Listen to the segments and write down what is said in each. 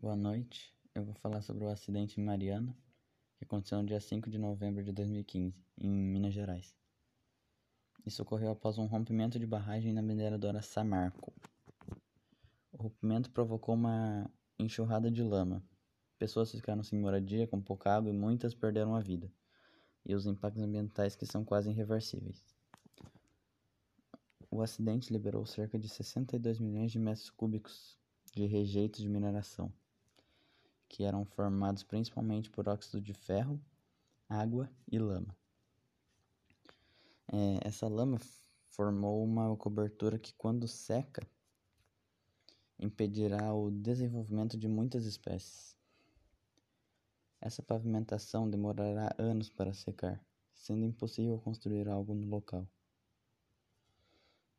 Boa noite. Eu vou falar sobre o acidente em Mariana, que aconteceu no dia 5 de novembro de 2015, em Minas Gerais. Isso ocorreu após um rompimento de barragem na mineradora Samarco. O rompimento provocou uma enxurrada de lama. Pessoas ficaram sem moradia, com pouca água e muitas perderam a vida. E os impactos ambientais que são quase irreversíveis. O acidente liberou cerca de 62 milhões de metros cúbicos de rejeitos de mineração que eram formados principalmente por óxido de ferro, água e lama. É, essa lama formou uma cobertura que, quando seca, impedirá o desenvolvimento de muitas espécies. Essa pavimentação demorará anos para secar, sendo impossível construir algo no local.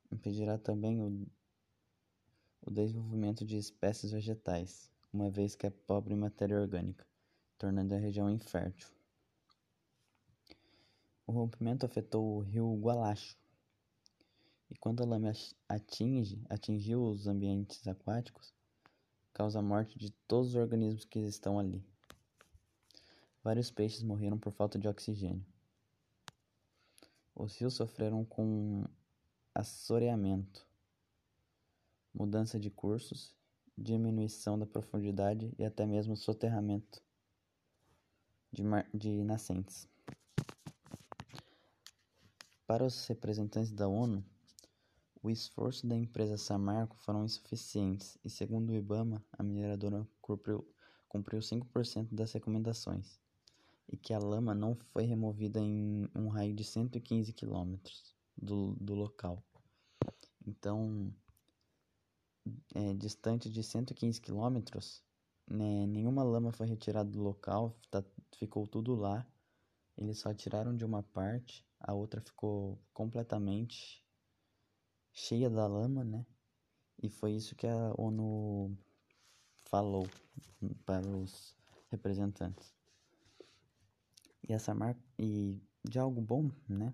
Impedirá também o, o desenvolvimento de espécies vegetais, uma vez que é pobre em matéria orgânica, tornando a região infértil. O rompimento afetou o rio Gualacho, e quando a lama atinge, atingiu os ambientes aquáticos, causa a morte de todos os organismos que estão ali. Vários peixes morreram por falta de oxigênio. Os rios sofreram com assoreamento, mudança de cursos diminuição da profundidade e até mesmo soterramento de, de nascentes. Para os representantes da ONU, o esforço da empresa Samarco foram insuficientes e, segundo o IBAMA, a mineradora cumpriu, cumpriu 5% das recomendações e que a lama não foi removida em um raio de 115 quilômetros do, do local. Então, é, distante de 115 quilômetros, né, nenhuma lama foi retirada do local, tá, ficou tudo lá. Eles só tiraram de uma parte, a outra ficou completamente cheia da lama, né? E foi isso que a ONU falou para os representantes. E essa marca e de algo bom, né?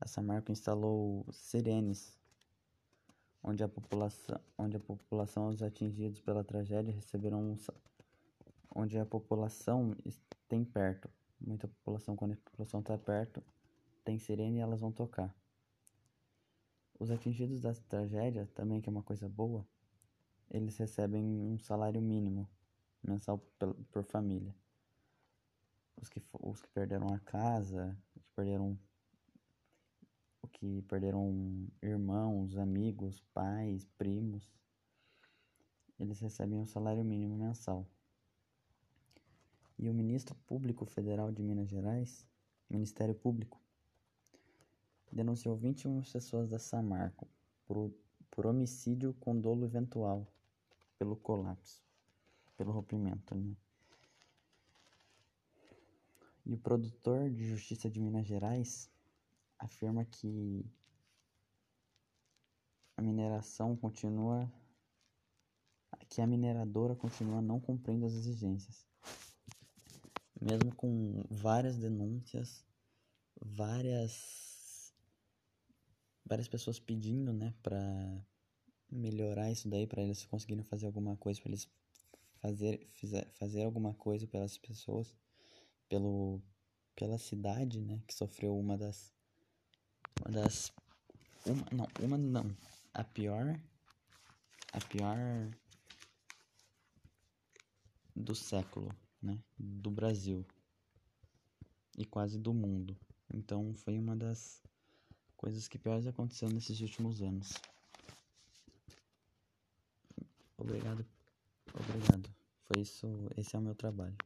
Essa marca instalou sirenes onde a população, onde a população os atingidos pela tragédia receberão um, onde a população tem perto, muita população quando a população está perto tem sirene e elas vão tocar. Os atingidos da tragédia também que é uma coisa boa, eles recebem um salário mínimo mensal por, por família. Os que, os que perderam a casa, os que perderam que perderam irmãos, amigos, pais, primos, eles recebem um salário mínimo mensal. E o ministro público federal de Minas Gerais, Ministério Público, denunciou 21 pessoas da Samarco por, por homicídio com dolo eventual pelo colapso, pelo rompimento. Né? E o produtor de justiça de Minas Gerais afirma que a mineração continua que a mineradora continua não cumprindo as exigências. Mesmo com várias denúncias, várias várias pessoas pedindo, né, para melhorar isso daí, para eles conseguirem fazer alguma coisa, para eles fazer fazer alguma coisa pelas pessoas, pelo pela cidade, né, que sofreu uma das uma das. Uma, não, uma não. A pior. A pior. Do século, né? Do Brasil. E quase do mundo. Então foi uma das coisas que piores aconteceu nesses últimos anos. Obrigado. Obrigado. Foi isso. Esse é o meu trabalho.